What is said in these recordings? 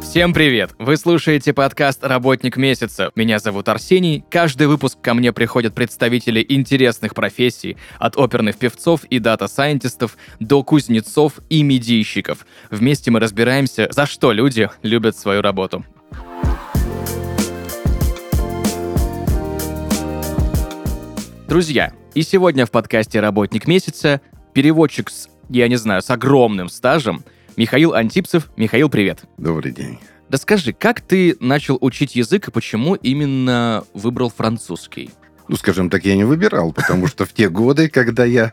Всем привет! Вы слушаете подкаст «Работник месяца». Меня зовут Арсений. Каждый выпуск ко мне приходят представители интересных профессий, от оперных певцов и дата-сайентистов до кузнецов и медийщиков. Вместе мы разбираемся, за что люди любят свою работу. Друзья, и сегодня в подкасте «Работник месяца» переводчик с, я не знаю, с огромным стажем Михаил Антипцев. Михаил, привет. Добрый день. Да скажи, как ты начал учить язык и почему именно выбрал французский? Ну, скажем так, я не выбирал, потому что в те годы, когда я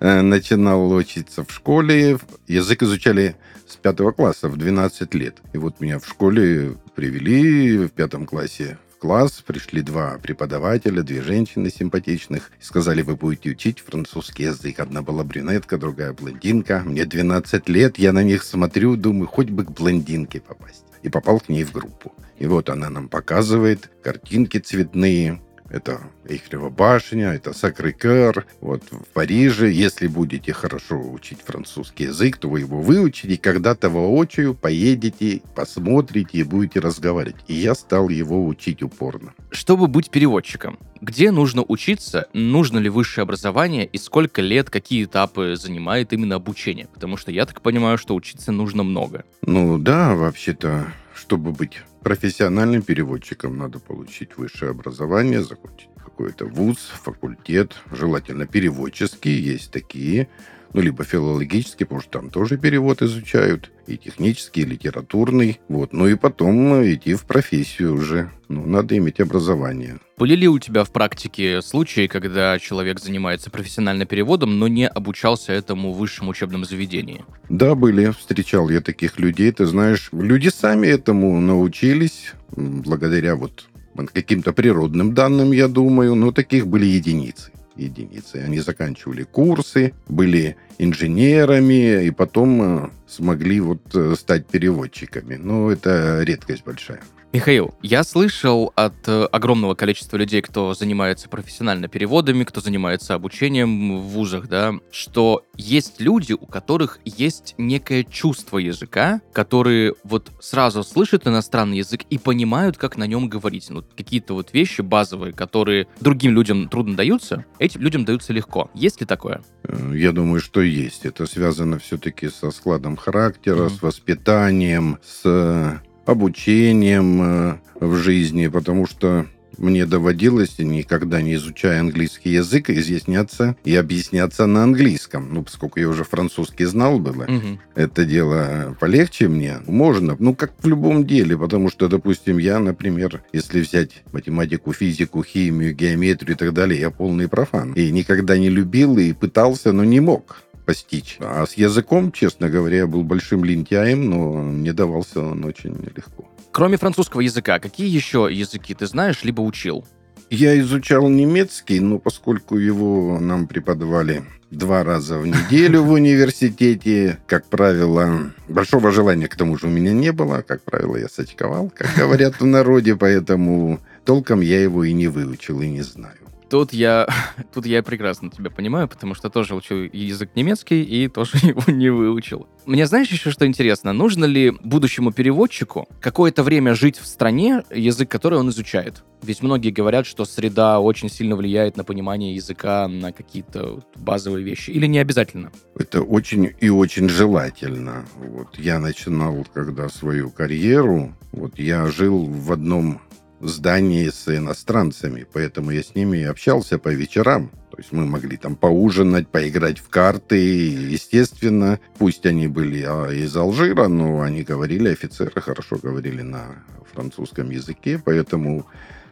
э, начинал учиться в школе, язык изучали с пятого класса в 12 лет. И вот меня в школе привели в пятом классе класс, пришли два преподавателя, две женщины симпатичных, и сказали, вы будете учить французский язык. Одна была брюнетка, другая блондинка. Мне 12 лет, я на них смотрю, думаю, хоть бы к блондинке попасть. И попал к ней в группу. И вот она нам показывает картинки цветные, это Эйхелева башня, это Сакрикер. Вот в Париже, если будете хорошо учить французский язык, то вы его выучите, когда-то воочию поедете, посмотрите и будете разговаривать. И я стал его учить упорно. Чтобы быть переводчиком, где нужно учиться, нужно ли высшее образование и сколько лет, какие этапы занимает именно обучение? Потому что я так понимаю, что учиться нужно много. Ну да, вообще-то, чтобы быть профессиональным переводчиком, надо получить высшее образование, закончить какой-то вуз, факультет, желательно переводческий, есть такие, ну, либо филологический, потому что там тоже перевод изучают, и технический, и литературный, вот, ну и потом идти в профессию уже, ну, надо иметь образование. Были ли у тебя в практике случаи, когда человек занимается профессионально переводом, но не обучался этому в высшем учебном заведении? Да, были. Встречал я таких людей. Ты знаешь, люди сами этому научились благодаря вот каким-то природным данным, я думаю, но таких были единицы единицы. Они заканчивали курсы, были инженерами и потом э, смогли вот э, стать переводчиками. Но это редкость большая. Михаил, я слышал от э, огромного количества людей, кто занимается профессионально переводами, кто занимается обучением в вузах, да, что есть люди, у которых есть некое чувство языка, которые вот сразу слышат иностранный язык и понимают, как на нем говорить. Ну, какие-то вот вещи базовые, которые другим людям трудно даются, этим людям даются легко. Есть ли такое? Э, я думаю, что есть. Это связано все-таки со складом характера, mm-hmm. с воспитанием, с обучением э, в жизни, потому что мне доводилось, никогда не изучая английский язык, изъясняться и объясняться на английском. Ну, поскольку я уже французский знал было, угу. это дело полегче мне. Можно, ну, как в любом деле, потому что, допустим, я, например, если взять математику, физику, химию, геометрию и так далее, я полный профан. И никогда не любил и пытался, но не мог постичь. А с языком, честно говоря, я был большим лентяем, но мне давался он очень легко. Кроме французского языка, какие еще языки ты знаешь, либо учил? Я изучал немецкий, но поскольку его нам преподавали два раза в неделю в университете, как правило, большого желания к тому же у меня не было. Как правило, я сочковал, как говорят в народе, поэтому толком я его и не выучил, и не знаю. Тут я, тут я прекрасно тебя понимаю, потому что тоже учу язык немецкий и тоже его не выучил. Мне знаешь еще что интересно? Нужно ли будущему переводчику какое-то время жить в стране, язык который он изучает? Ведь многие говорят, что среда очень сильно влияет на понимание языка, на какие-то базовые вещи. Или не обязательно? Это очень и очень желательно. Вот я начинал, когда свою карьеру, вот я жил в одном здании с иностранцами, поэтому я с ними общался по вечерам. То есть мы могли там поужинать, поиграть в карты. Естественно, пусть они были а, из Алжира, но они говорили, офицеры хорошо говорили на французском языке, поэтому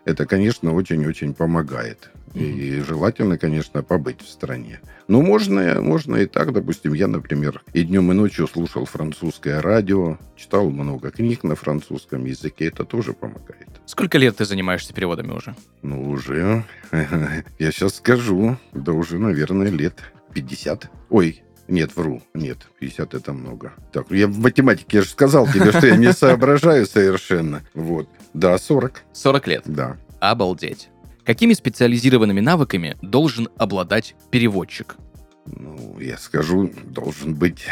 это, конечно, очень-очень помогает. И желательно, конечно, побыть в стране. Но можно, можно и так, допустим, я, например, и днем, и ночью слушал французское радио, читал много книг на французском языке, это тоже помогает. Сколько лет ты занимаешься переводами уже? Ну, уже, я сейчас скажу, да уже, наверное, лет 50. Ой, нет, вру. Нет, 50 это много. Так, я в математике, я же сказал тебе, что я не соображаю совершенно. Вот. Да, 40. 40 лет? Да. Обалдеть. Какими специализированными навыками должен обладать переводчик? Ну, я скажу, должен быть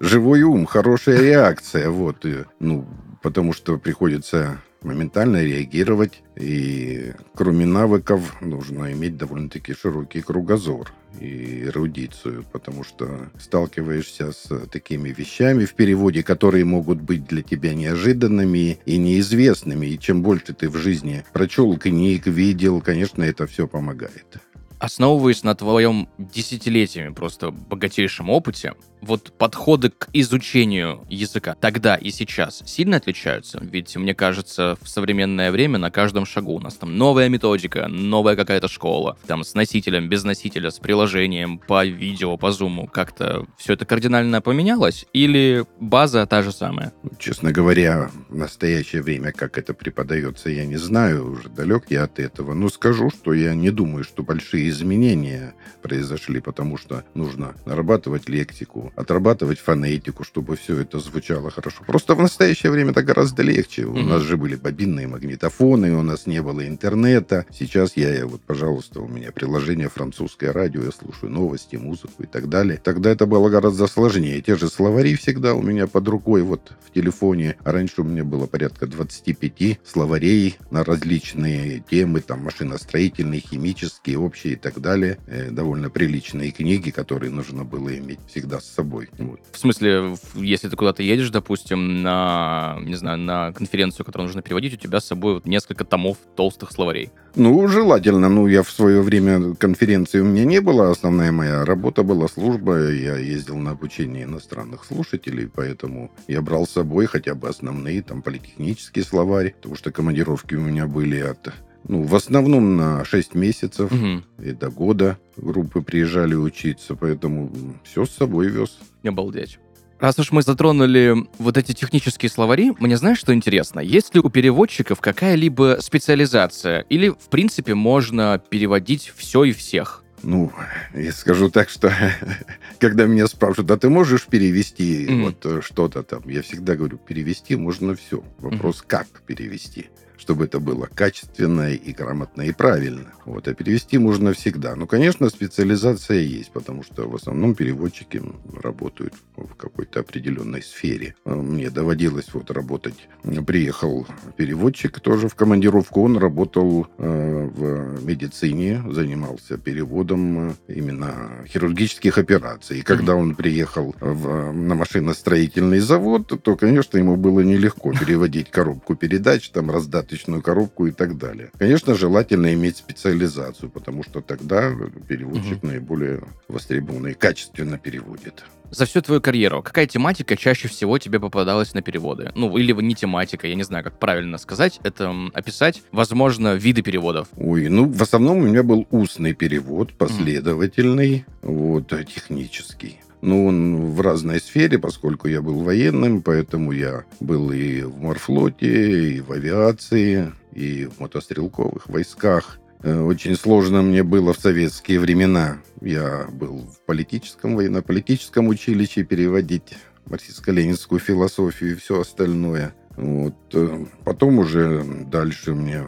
живой ум, хорошая реакция, вот. Ну, потому что приходится моментально реагировать. И кроме навыков нужно иметь довольно-таки широкий кругозор и эрудицию, потому что сталкиваешься с такими вещами в переводе, которые могут быть для тебя неожиданными и неизвестными. И чем больше ты в жизни прочел книг, видел, конечно, это все помогает. Основываясь на твоем десятилетиями просто богатейшем опыте, вот подходы к изучению языка тогда и сейчас сильно отличаются? Ведь, мне кажется, в современное время на каждом шагу у нас там новая методика, новая какая-то школа, там с носителем, без носителя, с приложением, по видео, по зуму. Как-то все это кардинально поменялось? Или база та же самая? Честно говоря, в настоящее время, как это преподается, я не знаю, уже далек я от этого. Но скажу, что я не думаю, что большие изменения произошли, потому что нужно нарабатывать лексику, отрабатывать фонетику, чтобы все это звучало хорошо. Просто в настоящее время это гораздо легче. У нас же были бобинные магнитофоны, у нас не было интернета. Сейчас я, вот, пожалуйста, у меня приложение французское радио, я слушаю новости, музыку и так далее. Тогда это было гораздо сложнее. Те же словари всегда у меня под рукой, вот в телефоне. А раньше у меня было порядка 25 словарей на различные темы, там машиностроительные, химические, общие так далее. Э, довольно приличные книги, которые нужно было иметь всегда с собой. Вот. В смысле, если ты куда-то едешь, допустим, на, не знаю, на конференцию, которую нужно переводить, у тебя с собой вот несколько томов толстых словарей. Ну, желательно. Ну, я в свое время конференции у меня не было. Основная моя работа была служба. Я ездил на обучение иностранных слушателей, поэтому я брал с собой хотя бы основные, там, политехнический словарь, потому что командировки у меня были от ну, в основном на 6 месяцев Мгм. и до года группы приезжали учиться, поэтому все с собой вез. Обалдеть. Раз уж мы затронули вот эти технические словари, мне знаешь, что интересно? Есть ли у переводчиков какая-либо специализация? Или, в принципе, можно переводить все и всех? Ну, я скажу так, что когда меня спрашивают, а ты можешь перевести Мгм. вот э, что-то там, я всегда говорю, перевести можно все. Вопрос, как перевести чтобы это было качественно и грамотно и правильно. Вот, а перевести можно всегда. Ну, конечно, специализация есть, потому что в основном переводчики работают в какой-то определенной сфере. А Мне доводилось вот работать. Приехал переводчик тоже в командировку. Он работал э, в медицине, занимался переводом э, именно хирургических операций. И когда он приехал в, на машиностроительный завод, то, конечно, ему было нелегко переводить коробку передач, там раздаточную коробку и так далее. Конечно, желательно иметь специализацию, потому что тогда переводчик наиболее востребованный и качественно переводит. За всю твою карьеру какая тематика чаще всего тебе попадалась на переводы? Ну, или не тематика, я не знаю, как правильно сказать, это описать, возможно, виды переводов. Ой, ну, в основном у меня был устный перевод, последовательный, вот, а технический. Ну, он в разной сфере, поскольку я был военным, поэтому я был и в морфлоте, и в авиации, и в мотострелковых войсках. Э, Очень сложно мне было в советские времена. Я был в политическом, военно-политическом училище переводить марксистско-ленинскую философию и все остальное. Вот. э, Потом уже дальше мне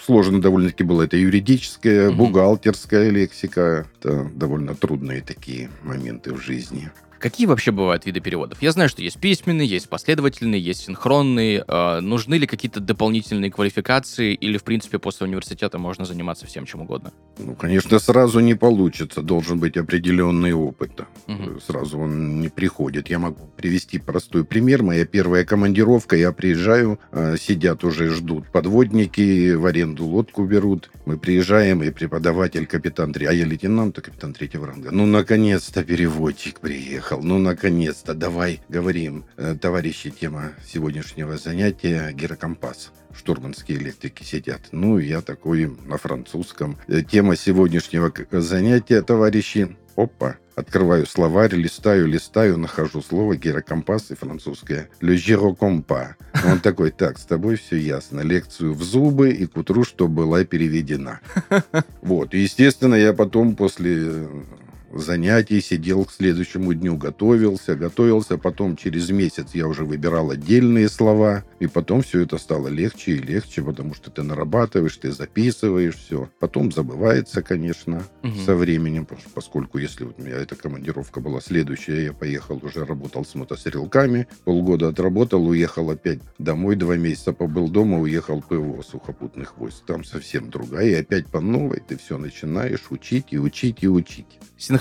сложно довольно-таки было. Это юридическая, бухгалтерская лексика. Это довольно трудные такие моменты в жизни. Какие вообще бывают виды переводов? Я знаю, что есть письменный, есть последовательный, есть синхронный. Э, нужны ли какие-то дополнительные квалификации или, в принципе, после университета можно заниматься всем чем угодно? Ну, конечно, сразу не получится. Должен быть определенный опыт. Мгм. Сразу он не приходит. Я могу привести простой пример. Моя первая командировка. Я приезжаю, э, сидят уже, ждут подводники, в аренду лодку берут. Мы приезжаем, и преподаватель, капитан, а я лейтенант, а капитан третьего ранга. Ну, наконец-то переводчик приехал. Ну, наконец-то. Давай говорим. Э, Товарищи, тема сегодняшнего занятия – гирокомпас штурманские электрики сидят. Ну, я такой на французском. Э, Тема сегодняшнего к- занятия, товарищи. Опа. Открываю словарь, листаю, листаю, нахожу слово гирокомпас и французское. Le gyrocompas. Он такой, так, с тобой все ясно. Лекцию в зубы и к утру, что была переведена. Вот. И, естественно, я потом после занятий, сидел к следующему дню, готовился, готовился. Потом через месяц я уже выбирал отдельные слова. И потом все это стало легче и легче, потому что ты нарабатываешь, ты записываешь все. Потом забывается, конечно, Мгм. со временем, пос- поскольку если вот у меня эта командировка была следующая, я поехал, уже работал с мотострелками, полгода отработал, уехал опять домой, два месяца побыл дома, уехал ПВО сухопутных войск. Там совсем другая, и опять по новой ты все начинаешь учить и учить и учить.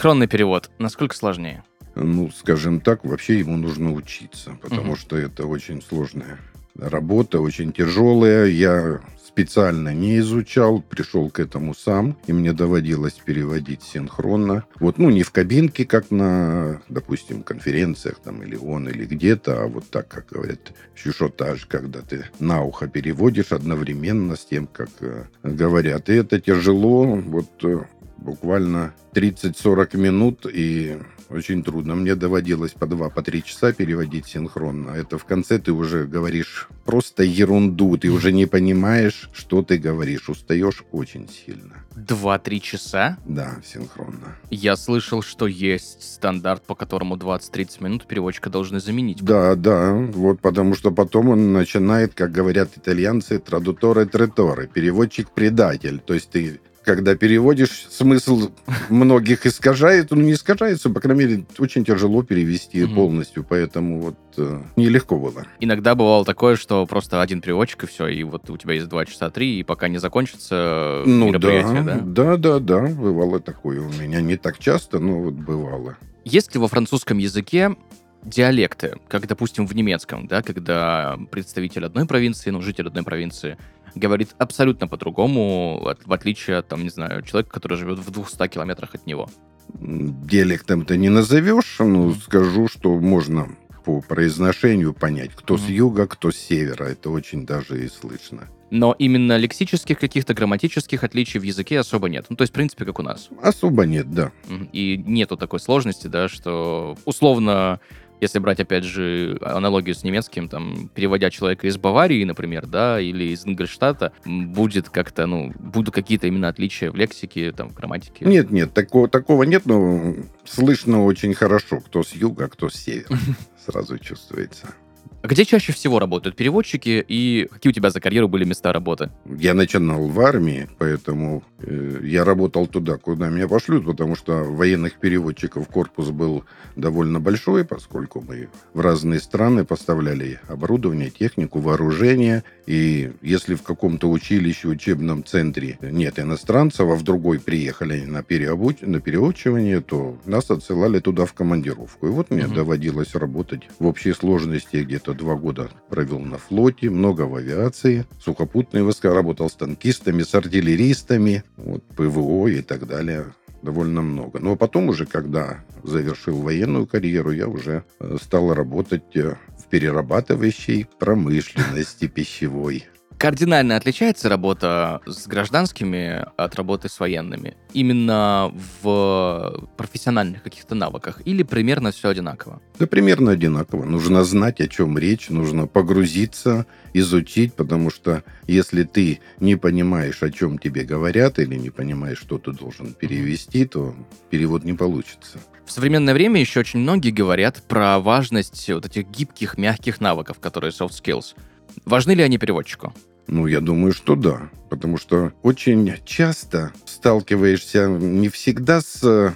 Синхронный перевод. Насколько сложнее? Ну, скажем так, вообще ему нужно учиться, потому Мгм. что это очень сложная работа, очень тяжелая. Я специально не изучал, пришел к этому сам, и мне доводилось переводить синхронно. Вот, ну, не в кабинке, как на, допустим, конференциях там или он, или где-то, а вот так, как говорят, щушотаж, когда ты на ухо переводишь одновременно с тем, как э, говорят. И это тяжело, вот э, буквально 30-40 минут, и очень трудно. Мне доводилось по два, по три часа переводить синхронно. Это в конце ты уже говоришь просто ерунду, ты уже не понимаешь, что ты говоришь. Устаешь очень сильно. Два-три часа? Да, синхронно. Я слышал, что есть стандарт, по которому 20-30 минут переводчика должны заменить. Да, да, вот потому что потом он начинает, как говорят итальянцы, традуторе треторе, переводчик-предатель. То есть ты когда переводишь, смысл многих искажает, ну не искажается, по крайней мере, очень тяжело перевести Мгм. полностью, поэтому вот э, нелегко было. Иногда бывало такое, что просто один переводчик, и все, и вот у тебя есть два часа три, и пока не закончится Ну мероприятие, да, да? да, да, да, бывало такое у меня. Не так часто, но вот бывало. Есть ли во французском языке диалекты, как, допустим, в немецком, да, когда представитель одной провинции, ну, житель одной провинции, говорит абсолютно по-другому, в отличие от, там, не знаю, человека, который живет в 200 километрах от него. Диалектом ты не назовешь, но Мгм. скажу, что можно по произношению понять, кто с Мгм. юга, кто с севера. Это очень даже и слышно. Но именно лексических каких-то грамматических отличий в языке особо нет. Ну, то есть, в принципе, как у нас. Особо нет, да. И нету такой сложности, да, что условно, если брать, опять же, аналогию с немецким, там, переводя человека из Баварии, например, да, или из Ингольштата, будет как-то, ну, будут какие-то именно отличия в лексике, там, в грамматике. Нет, нет, такого, такого нет, но слышно очень хорошо, кто с юга, кто с севера. Сразу чувствуется. Где чаще всего работают переводчики, и какие у тебя за карьеру были места работы? Я начинал в армии, поэтому э, я работал туда, куда меня пошлют, потому что военных переводчиков корпус был довольно большой, поскольку мы в разные страны поставляли оборудование, технику, вооружение. И если в каком-то училище, учебном центре нет иностранцев, а в другой приехали на, переобуч... на переучивание, то нас отсылали туда в командировку. И вот мне Мгм. доводилось работать в общей сложности где-то два года провел на флоте, много в авиации, сухопутные войска, работал с танкистами, с артиллеристами, вот, ПВО и так далее. Довольно много. Но потом уже, когда завершил военную карьеру, я уже э, стал работать э, перерабатывающей промышленности пищевой. Кардинально отличается работа с гражданскими от работы с военными? Именно в профессиональных каких-то навыках? Или примерно все одинаково? Да примерно одинаково. Нужно знать, о чем речь, нужно погрузиться, изучить, потому что если ты не понимаешь, о чем тебе говорят, или не понимаешь, что ты должен перевести, то перевод не получится. В современное время еще очень многие говорят про важность вот этих гибких, мягких навыков, которые soft skills. Важны ли они переводчику? Ну, я думаю, что да. Потому что очень часто сталкиваешься не всегда с э,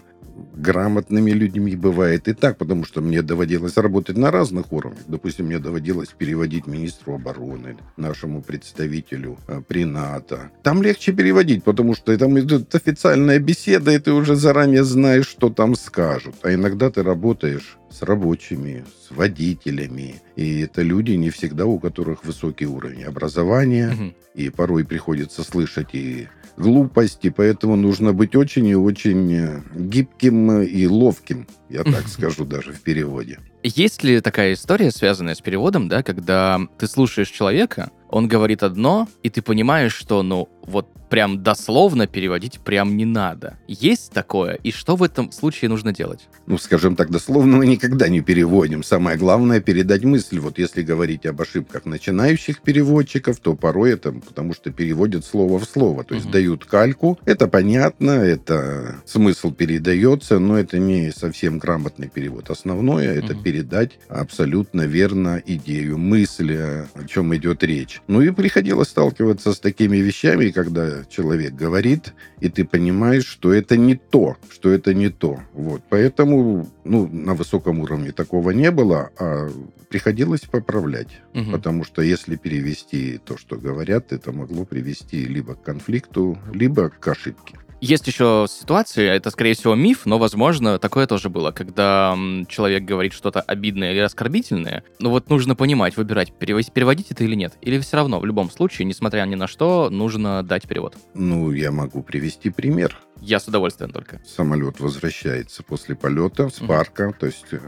грамотными людьми бывает и так, потому что мне доводилось работать на разных уровнях. Допустим, мне доводилось переводить министру обороны, нашему представителю э, при НАТО. Там легче переводить, потому что там идет официальная беседа, и ты уже заранее знаешь, что там скажут. А иногда ты работаешь с рабочими, с водителями. И это люди не всегда, у которых высокий уровень образования. Мгм. И порой приходится слышать и глупости, поэтому нужно быть очень и очень э, гибким и ловким, я так скажу даже в переводе. Есть ли такая история, связанная с переводом, да, когда ты слушаешь человека, он говорит одно, и ты понимаешь, что, ну, вот прям дословно переводить прям не надо. Есть такое? И что в этом случае нужно делать? Ну, скажем так, дословно мы никогда не переводим. Самое главное передать мысль. Вот если говорить об ошибках начинающих переводчиков, то порой это потому что переводят слово в слово. То есть Мгм. дают кальку. Это понятно, это смысл передается, но это не совсем грамотный перевод. Основное это Мгм. передать абсолютно верно идею, мысль, о чем идет речь. Ну и приходилось сталкиваться с такими вещами, когда человек говорит, и ты понимаешь, что это не то, что это не то. Вот. Поэтому ну, на высоком уровне такого не было, а приходилось поправлять. Мгм. Потому что если перевести то, что говорят, это могло привести либо к конфликту, либо к ошибке. Есть еще ситуации, это, скорее всего, миф, но, возможно, такое тоже было, когда человек говорит что-то обидное или оскорбительное. Но вот нужно понимать, выбирать, переводить, переводить это или нет. Или все равно, в любом случае, несмотря ни на что, нужно дать перевод. Ну, я могу привести пример. Я с удовольствием только. Самолет возвращается после полета с парка, то есть э,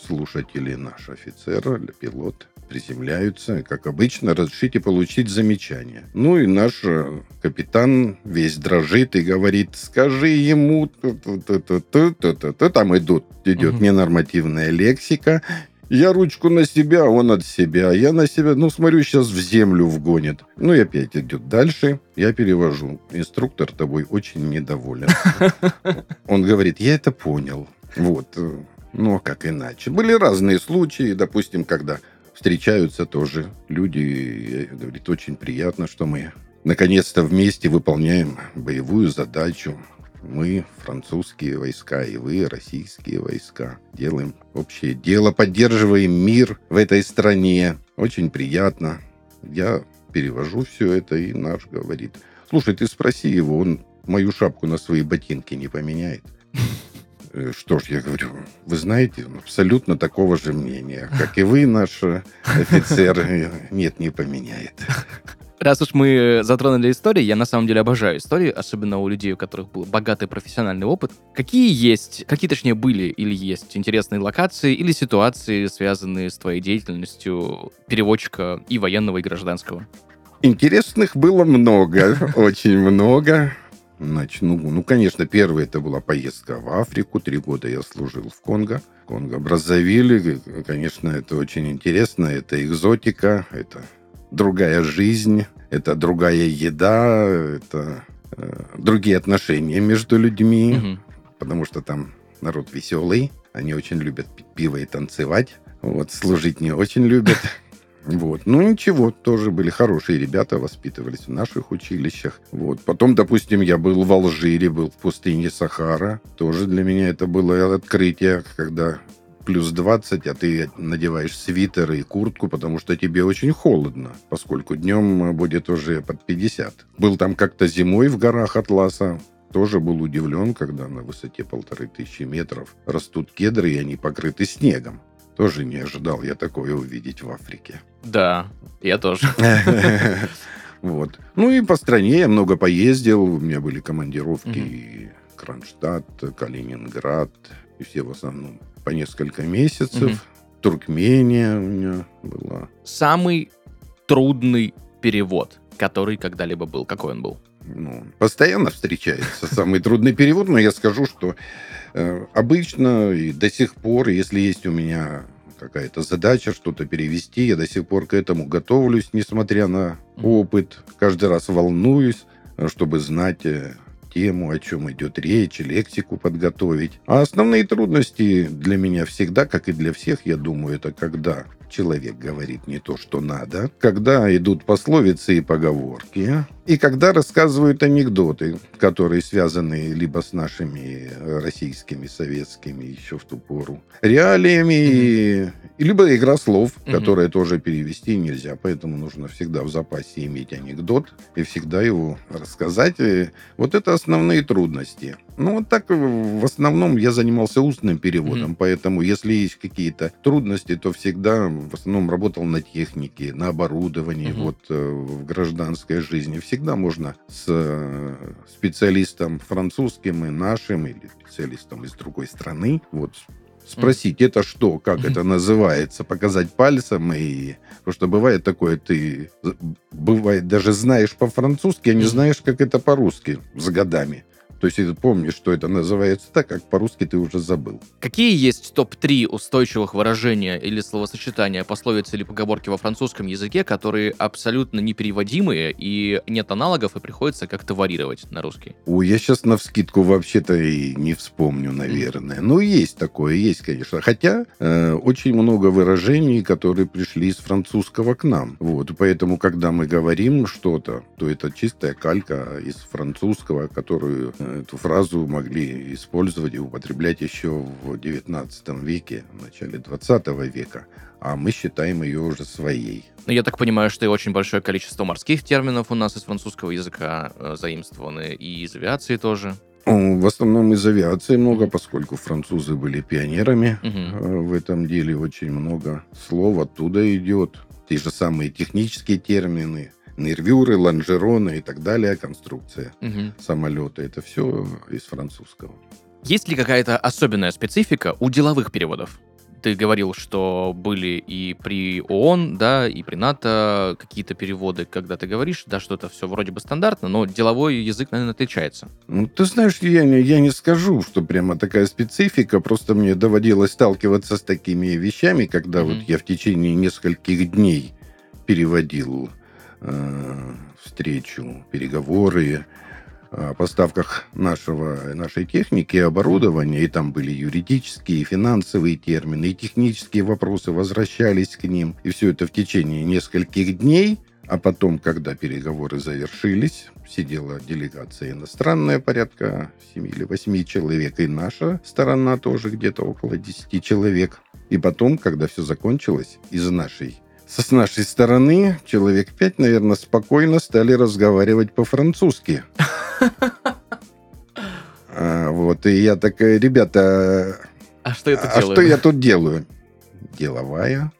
слушатели, наш офицер или пилот приземляются, как обычно, разрешите получить замечание. Ну и наш э, капитан весь дрожит и говорит, скажи ему, ту-ту-ту-ту-ту-ту-ту». там идут, идет Мгм. ненормативная лексика, я ручку на себя, он от себя. Я на себя, ну, смотрю, сейчас в землю вгонит. Ну, и опять идет дальше. Я перевожу. Инструктор тобой очень недоволен. Он говорит, я это понял. Вот. Ну, а как иначе? Были разные случаи, допустим, когда встречаются тоже люди, и говорит, очень приятно, что мы наконец-то вместе выполняем боевую задачу. Мы, французские войска, и вы, российские войска, делаем общее дело, поддерживаем мир в этой стране. Очень приятно. Я перевожу все это, и наш говорит, слушай, ты спроси его, он мою шапку на свои ботинки не поменяет. Э, Что ж, я говорю, вы знаете, он абсолютно такого же мнения, как и вы, наш э, офицер. Нет, не поменяет. Раз уж мы затронули истории, я на самом деле обожаю истории, особенно у людей, у которых был богатый профессиональный опыт. Какие есть, какие точнее были или есть интересные локации или ситуации, связанные с твоей деятельностью переводчика и военного, и гражданского? Интересных было много, очень много. Начну. Ну, конечно, первая это была поездка в Африку. Три года я служил в Конго. Конго Браззавиле. Конечно, это очень интересно. Это экзотика, это другая жизнь, это другая еда, это э, другие отношения между людьми. Мгм. потому что там народ веселый, они очень любят пить пиво и танцевать. Вот, служить не очень любят. Вот. Ну, ничего, тоже были хорошие ребята, воспитывались в наших училищах. Вот. Потом, допустим, я был в Алжире, был в пустыне Сахара. Тоже для меня это было открытие, когда плюс 20, а ты надеваешь свитер и куртку, потому что тебе очень холодно, поскольку днем будет уже под 50. Был там как-то зимой в горах Атласа, тоже был удивлен, когда на высоте полторы тысячи метров растут кедры, и они покрыты снегом. Тоже не ожидал я такое увидеть в Африке. Да, я тоже. Вот. Ну и по стране я много поездил. У меня были командировки и Кронштадт, Калининград, и все в основном по несколько месяцев. Туркмения у меня была. Самый трудный перевод, который когда-либо был. Какой он был? Ну, постоянно встречается самый трудный перевод, но я скажу, что э, обычно и до сих пор, если есть у меня какая-то задача что-то перевести, я до сих пор к этому готовлюсь, несмотря на опыт. Каждый раз волнуюсь, э, чтобы знать э, тему, о чем идет речь, лексику подготовить. А основные трудности для меня всегда, как и для всех, я думаю, это когда человек говорит не то, что надо, когда идут пословицы и поговорки, и когда рассказывают анекдоты, которые связаны либо с нашими э, российскими, советскими еще в ту пору реалиями, и либо игра слов, Мгм. которая тоже перевести нельзя, поэтому нужно всегда в запасе иметь анекдот и всегда его рассказать. И вот это основные трудности. Ну, вот так э, в основном я занимался устным переводом, Мгм. поэтому если есть какие-то трудности, то всегда в основном работал на технике, на оборудовании, Мгм. вот э, в гражданской жизни. Всегда можно с э, специалистом французским и нашим, или специалистом из другой страны, вот Спросить, это что, как это называется, показать пальцем и... Потому что бывает такое, ты бывает даже знаешь по-французски, а не знаешь, как это по-русски с годами. То есть ты помнишь, что это называется так, как по-русски ты уже забыл. Какие есть топ-3 устойчивых выражения или словосочетания, пословицы или поговорки во французском языке, которые абсолютно непереводимые и нет аналогов, и приходится как-то варьировать на русский? Ой, я сейчас на вскидку вообще-то и не вспомню, наверное. Ну, есть такое, есть, конечно. Хотя э, очень много выражений, которые пришли из французского к нам. Вот, поэтому, когда мы говорим что-то, то это чистая калька из французского, которую э, эту фразу могли использовать и употреблять еще в 19 веке, в начале 20 века. А мы считаем ее уже своей. Ну, я так понимаю, что и очень большое количество морских терминов у нас из французского языка э, заимствованы, и из авиации тоже. Ну, В основном из авиации много, поскольку французы были пионерами. Э, В этом деле очень много слов оттуда идет. Те же самые технические термины, нервюры, лонжероны и так далее, конструкция Мгм. самолета. Это все из французского. Есть ли какая-то особенная специфика у деловых переводов? Ты говорил, что были и при ООН, да, и при НАТО какие-то переводы, когда ты говоришь, да, что это все вроде бы стандартно, но деловой язык, наверное, отличается. Ну, ты знаешь, я не, я не скажу, что прямо такая специфика, просто мне доводилось сталкиваться с такими вещами, когда Мгм. вот я в течение нескольких дней переводил встречу, переговоры о поставках нашего, нашей техники и оборудования, и там были юридические, и финансовые термины, и технические вопросы возвращались к ним, и все это в течение нескольких дней, а потом, когда переговоры завершились, сидела делегация иностранная, порядка 7 или 8 человек, и наша сторона тоже где-то около 10 человек. И потом, когда все закончилось, из нашей с нашей стороны человек пять, наверное, спокойно стали разговаривать по-французски. А, Вот, и я такая, ребята, А что это а что я тут делаю? Деловая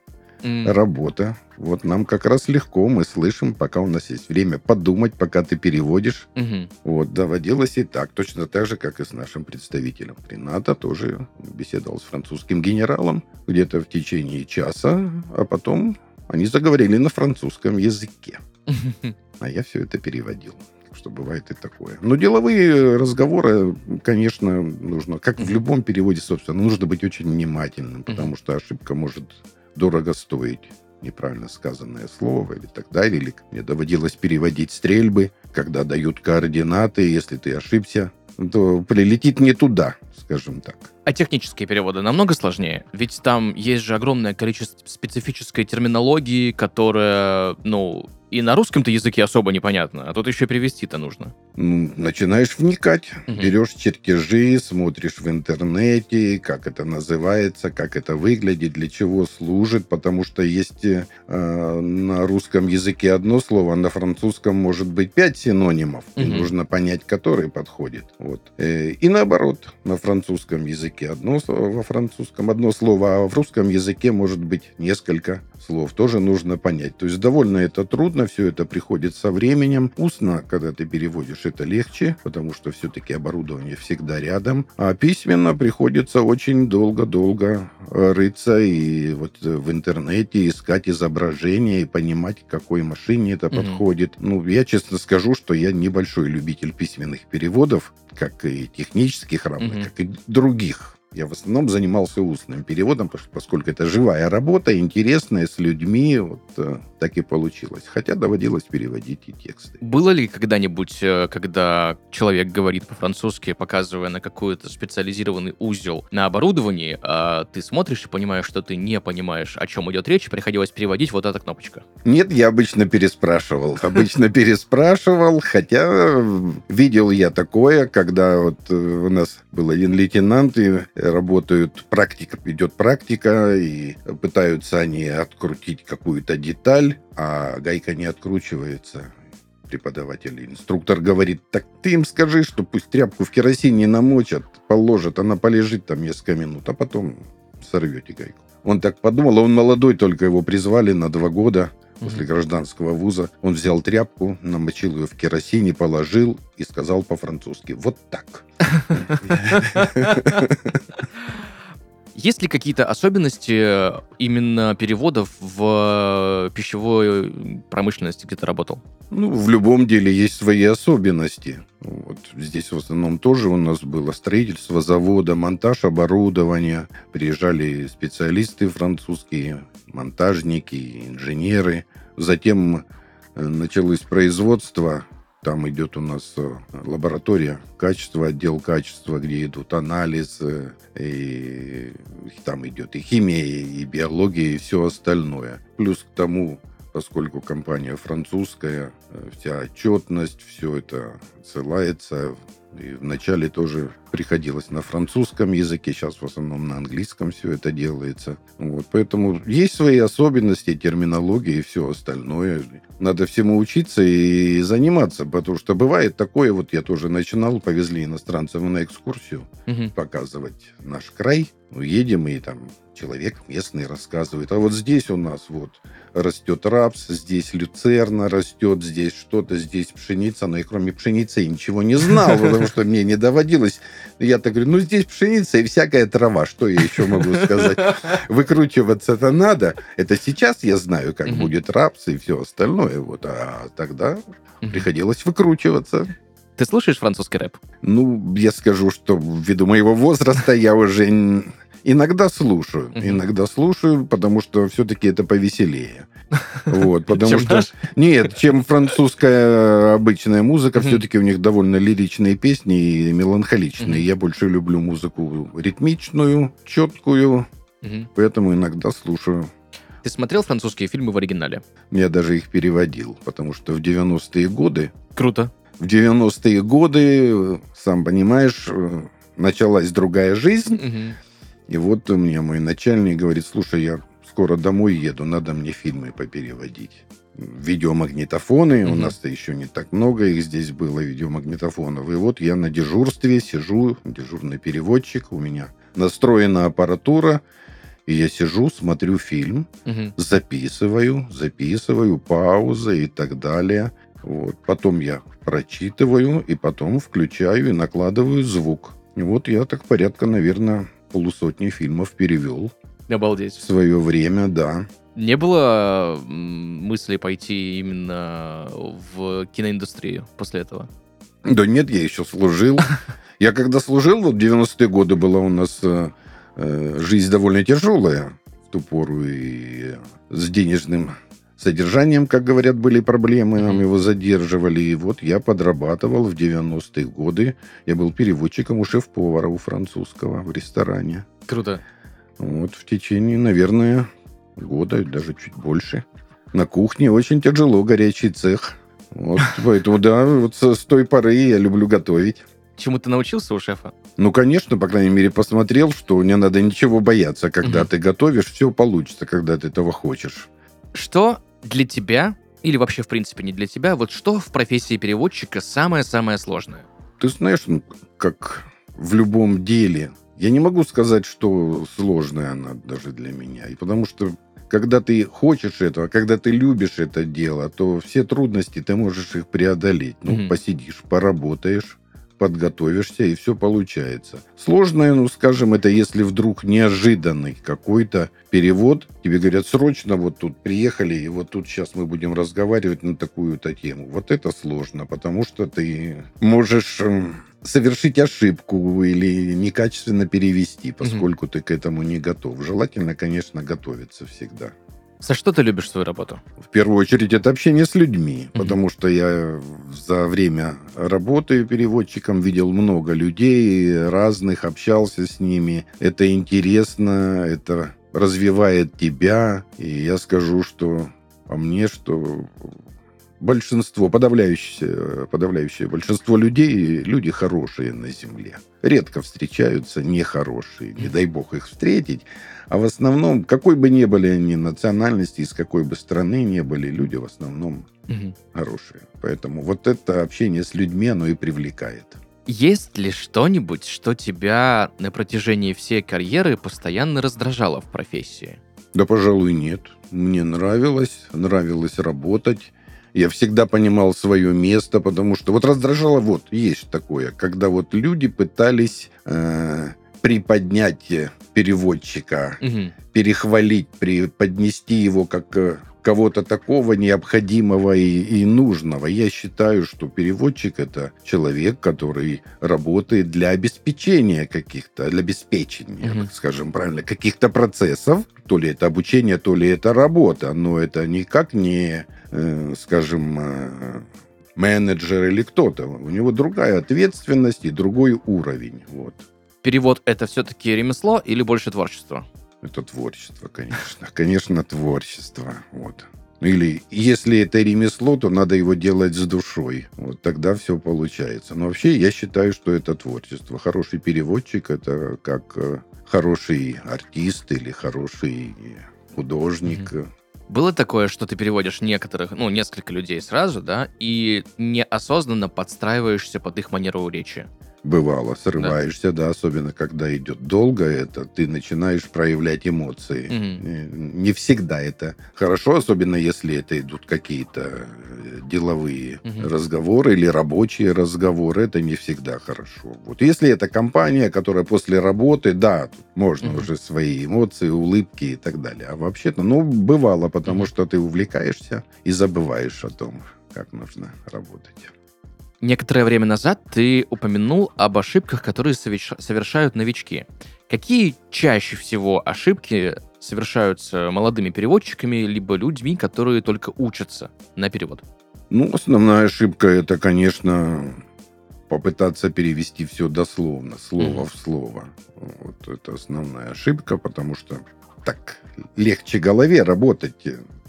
работа. Вот нам как раз легко, мы слышим, пока у нас есть время подумать, пока ты переводишь. мгм. Вот, доводилось и так, точно так же, как и с нашим представителем. При НАТО тоже беседовал с французским генералом где-то в течение часа, а потом они заговорили на французском языке. А я все это переводил. Что бывает и такое. Но деловые разговоры, конечно, нужно, как в любом переводе, собственно, нужно быть очень внимательным, потому что ошибка может дорого стоить. Неправильно сказанное слово или так далее. Или мне доводилось переводить стрельбы, когда дают координаты. Если ты ошибся, прилетит не туда, скажем так. А технические переводы намного сложнее? Ведь там есть же огромное количество специфической терминологии, которая, ну, и на русском-то языке особо непонятно, а тут еще и перевести-то нужно. Ну, начинаешь вникать, Мгм. берешь чертежи, смотришь в интернете, как это называется, как это выглядит, для чего служит, потому что есть э, на русском языке одно слово, а на французском может быть пять синонимов, и Мгм. нужно понять, который подходит. Вот. Э, И наоборот, на французском языке одно слово, во французском одно слово, а в русском языке может быть несколько слов. Тоже нужно понять. То есть довольно это трудно, все это приходит со временем. Устно, когда ты переводишь, это легче, потому что все-таки оборудование всегда рядом. А письменно приходится очень долго-долго э, рыться и вот э, в интернете искать изображения и понимать, к какой машине это Мгм. подходит. Ну, я честно скажу, что я небольшой любитель письменных переводов, как и технических равно, Мгм. как и других. Я в основном занимался устным переводом, пос- поскольку это живая работа, интересная, с людьми. Вот э, так и получилось. Хотя доводилось переводить и тексты. Было ли когда-нибудь, э, когда человек говорит по-французски, показывая на какой-то специализированный узел на оборудовании, а ты смотришь и понимаешь, что ты не понимаешь, о чем идет речь, приходилось переводить вот эта кнопочка? Нет, я обычно переспрашивал. Обычно переспрашивал, хотя э, видел я такое, когда вот у нас был один лейтенант, и работают, практика, идет практика, и пытаются они открутить какую-то деталь, а гайка не откручивается. Преподаватель, инструктор говорит, так ты им скажи, что пусть тряпку в керосине намочат, положат, она полежит там несколько минут, а потом сорвете гайку. Он так подумал, а он молодой, только его призвали на два года после гражданского вуза. Он взял тряпку, намочил ее в керосине, положил и сказал по-французски «Вот так». Есть ли какие-то особенности именно переводов в пищевой промышленности, где ты работал? Ну, в любом деле есть свои особенности. Вот здесь в основном тоже у нас было строительство завода, монтаж оборудования. Приезжали специалисты французские, монтажники, инженеры. Затем э, началось производство там идет у нас э, лаборатория качества, отдел качества, где идут анализы, и там идет и химия, и биология, и все остальное. Плюс к тому, поскольку компания французская, э, вся отчетность, все это ссылается и вначале тоже приходилось на французском языке, сейчас в основном на английском все это делается. Вот, поэтому есть свои особенности, терминология и все остальное. Надо всему учиться и заниматься, потому что бывает такое, вот я тоже начинал, повезли иностранцев на экскурсию, Мгм. показывать наш край. Ну, едем, и там человек местный рассказывает. А вот здесь у нас вот растет рапс, здесь люцерна растет, здесь что-то, здесь пшеница. Но и кроме пшеницы я ничего не знал, потому что мне не доводилось. Я так говорю, ну здесь пшеница и всякая трава. Что я еще могу сказать? Выкручиваться-то надо. Это сейчас я знаю, как будет рапс и все остальное. Вот. А тогда приходилось выкручиваться. Ты слушаешь французский рэп? Ну, я скажу, что ввиду моего возраста я уже иногда слушаю. Мгм. Иногда слушаю, потому что все-таки это повеселее. Вот, потому Чем что... наш? Нет, чем французская обычная музыка, все-таки у них довольно лиричные песни и меланхоличные. Я больше люблю музыку ритмичную, четкую, поэтому иногда слушаю. Ты смотрел французские фильмы в оригинале? Я даже их переводил, потому что в 90-е годы Круто. В 90-е годы, сам понимаешь, началась другая жизнь. Мгм. И вот мне мой начальник говорит, слушай, я скоро домой еду, надо мне фильмы попереводить. Видеомагнитофоны, у Мгм. нас-то еще не так много их здесь было, видеомагнитофонов. И вот я на дежурстве сижу, дежурный переводчик, у меня настроена аппаратура, и я сижу, смотрю фильм, Мгм. записываю, записываю, пауза и так далее. Вот. Потом я прочитываю, и потом включаю и накладываю звук. И вот я так порядка, наверное, полусотни фильмов перевел в Обалдеть. свое время, да. Не было мысли пойти именно в киноиндустрию после этого? Да нет, я еще служил. Я когда служил, вот 90-е годы была у нас э, э, жизнь довольно тяжелая в ту пору, и с денежным содержанием, как говорят, были проблемы, нам его задерживали. И вот я подрабатывал в 90-е годы. Я был переводчиком у шеф-повара, у французского в ресторане. Круто. Вот в течение, наверное, года, даже чуть больше. На кухне очень тяжело, горячий цех. Вот, поэтому, да, вот с, той поры я люблю готовить. Чему ты научился у шефа? Ну, конечно, по крайней мере, посмотрел, что не надо ничего бояться. Когда ты готовишь, все получится, когда ты этого хочешь. Что для тебя, или вообще, в принципе, не для тебя, вот что в профессии переводчика самое-самое сложное? Ты знаешь, ну, как в любом деле, я не могу сказать, что сложная она даже для меня. И потому что когда ты хочешь этого, когда ты любишь это дело, то все трудности ты можешь их преодолеть. Ну, Мгм. посидишь, поработаешь, подготовишься, и все получается. Сложное, ну, скажем, это если вдруг неожиданный какой-то перевод, тебе говорят, срочно вот тут приехали, и вот тут сейчас мы будем разговаривать на такую-то тему. Вот это сложно, потому что ты можешь эм, совершить ошибку или некачественно перевести, поскольку ты к этому не готов. Желательно, конечно, готовиться всегда. За что ты любишь свою работу? В первую очередь это общение с людьми, Мгм. потому что я за время работы переводчиком видел много людей разных, общался с ними. Это интересно, это развивает тебя. И я скажу, что по мне, что большинство, подавляющее, подавляющее большинство людей, люди хорошие на Земле. Редко встречаются нехорошие, не дай бог их встретить. А в основном, какой бы ни были они национальности, из какой бы страны не были, люди в основном Мгм. хорошие. Поэтому вот это общение с людьми, оно и привлекает. Есть ли что-нибудь, что тебя на протяжении всей карьеры постоянно раздражало в профессии? Да, пожалуй, нет. Мне нравилось, нравилось работать. Я всегда понимал свое место, потому что вот раздражало, вот, есть такое, когда вот люди пытались э, приподнять переводчика, Мгм. перехвалить, преподнести его как э, кого-то такого необходимого и, и нужного. Я считаю, что переводчик это человек, который работает для обеспечения каких-то, для обеспечения, Мгм. скажем правильно, каких-то процессов. То ли это обучение, то ли это работа. Но это никак не, э, скажем, э, менеджер или кто-то. У него другая ответственность и другой уровень. Вот. Перевод это все-таки ремесло или больше творчество? Это творчество, конечно. Конечно, творчество. Вот. Ну, Или если это ремесло, то надо его делать с душой. Вот тогда все получается. Но вообще я считаю, что это творчество. Хороший переводчик это как э, хороший артист или хороший художник. Было такое, что ты переводишь некоторых, ну, несколько людей сразу, да, и неосознанно подстраиваешься под их манеру речи. Бывало, срываешься, да. особенно когда идет долго это, ты начинаешь проявлять эмоции. Э, Не всегда это хорошо, особенно если это идут какие-то э, деловые Мгм. разговоры или рабочие разговоры, это не всегда хорошо. Вот если это компания, которая после работы, да, можно Мгм. уже свои эмоции, улыбки и так далее. А вообще-то, ну, бывало, потому Мгм. что ты увлекаешься и забываешь о том, как нужно работать. Некоторое время назад ты упомянул об ошибках, которые соверш- совершают новички. Какие чаще всего ошибки совершаются молодыми переводчиками, либо людьми, которые только учатся на перевод? Ну, основная ошибка это, конечно, попытаться перевести все дословно, слово Мгм. в слово. Вот это основная ошибка, потому что так легче голове работать.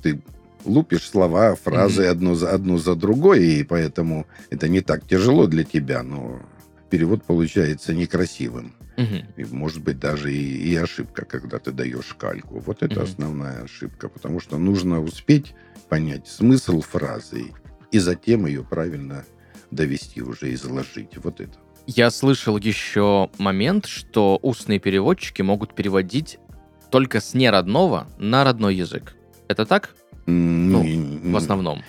Ты лупишь слова, фразы одну за одну за другой, и поэтому это не так тяжело для тебя, но перевод получается некрасивым. Мгм. И, может быть, даже и, и ошибка, когда ты даешь кальку. Вот это Мгм. основная ошибка, потому что нужно успеть понять смысл фразы и затем ее правильно довести уже, изложить. Вот это. Я слышал еще момент, что устные переводчики могут переводить только с неродного на родной язык. Это так? Ну, В основном.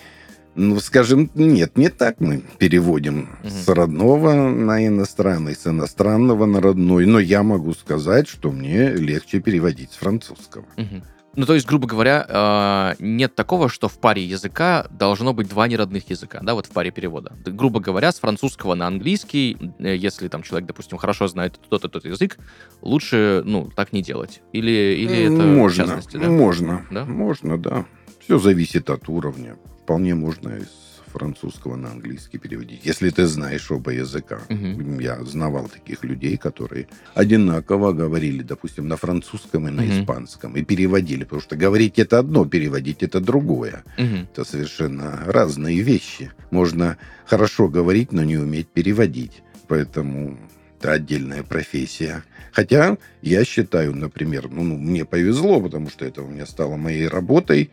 Ну, скажем, нет, не так мы переводим Мгм. с родного на иностранный, с иностранного на родной. Но я могу сказать, что мне легче переводить с французского. Мгм. Ну, то есть, грубо говоря, э, нет такого, что в паре языка должно быть два неродных языка, да, вот в паре перевода. Грубо говоря, с французского на английский, э, если там человек, допустим, хорошо знает тот и тот язык, лучше, ну, так не делать. Или, или это можно, в частности, да? можно, Да? можно, да. Все зависит от уровня. Вполне можно из французского на английский переводить, если ты знаешь оба языка. Мгм. Я знавал таких людей, которые одинаково говорили, допустим, на французском и на Мгм. испанском, и переводили, потому что говорить это одно, переводить это другое. Мгм. Это совершенно разные вещи. Можно хорошо говорить, но не уметь переводить. Поэтому это отдельная профессия. Хотя я считаю, например, ну, ну, мне повезло, потому что это у меня стало моей работой,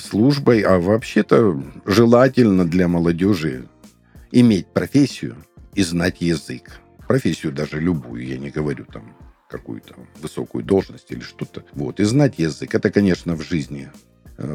службой, а вообще-то желательно для молодежи иметь профессию и знать язык. Профессию даже любую, я не говорю там какую-то высокую должность или что-то. Вот. И знать язык, это, конечно, в жизни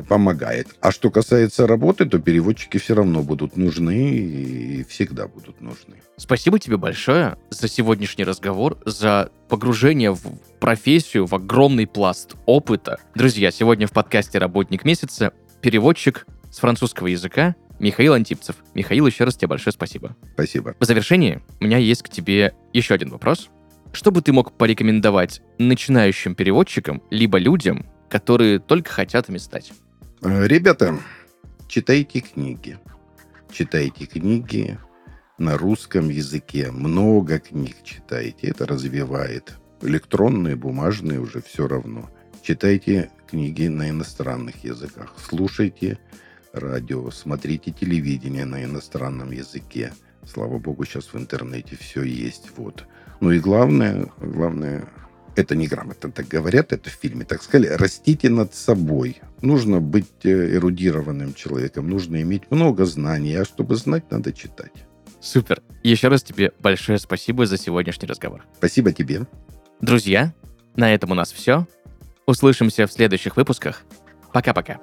помогает. А что касается работы, то переводчики все равно будут нужны и всегда будут нужны. Спасибо тебе большое за сегодняшний разговор, за погружение в профессию, в огромный пласт опыта. Друзья, сегодня в подкасте «Работник месяца» переводчик с французского языка Михаил Антипцев. Михаил, еще раз тебе большое спасибо. Спасибо. В завершении у меня есть к тебе еще один вопрос. Что бы ты мог порекомендовать начинающим переводчикам, либо людям, которые только хотят ими стать? Э, Ребята, читайте книги. Читайте книги на русском языке. Много книг читайте. Это развивает. Электронные, бумажные уже все равно. Читайте книги на иностранных языках. Слушайте радио, смотрите телевидение на иностранном языке. Слава богу, сейчас в интернете все есть. Вот. Ну и главное, главное, это неграмотно так говорят, это в фильме так сказали, растите над собой. Нужно быть э, эрудированным человеком, нужно иметь много знаний, а чтобы знать, надо читать. Супер. Еще раз тебе большое спасибо за сегодняшний разговор. Спасибо тебе. Друзья, на этом у нас все. Услышимся в следующих выпусках. Пока-пока.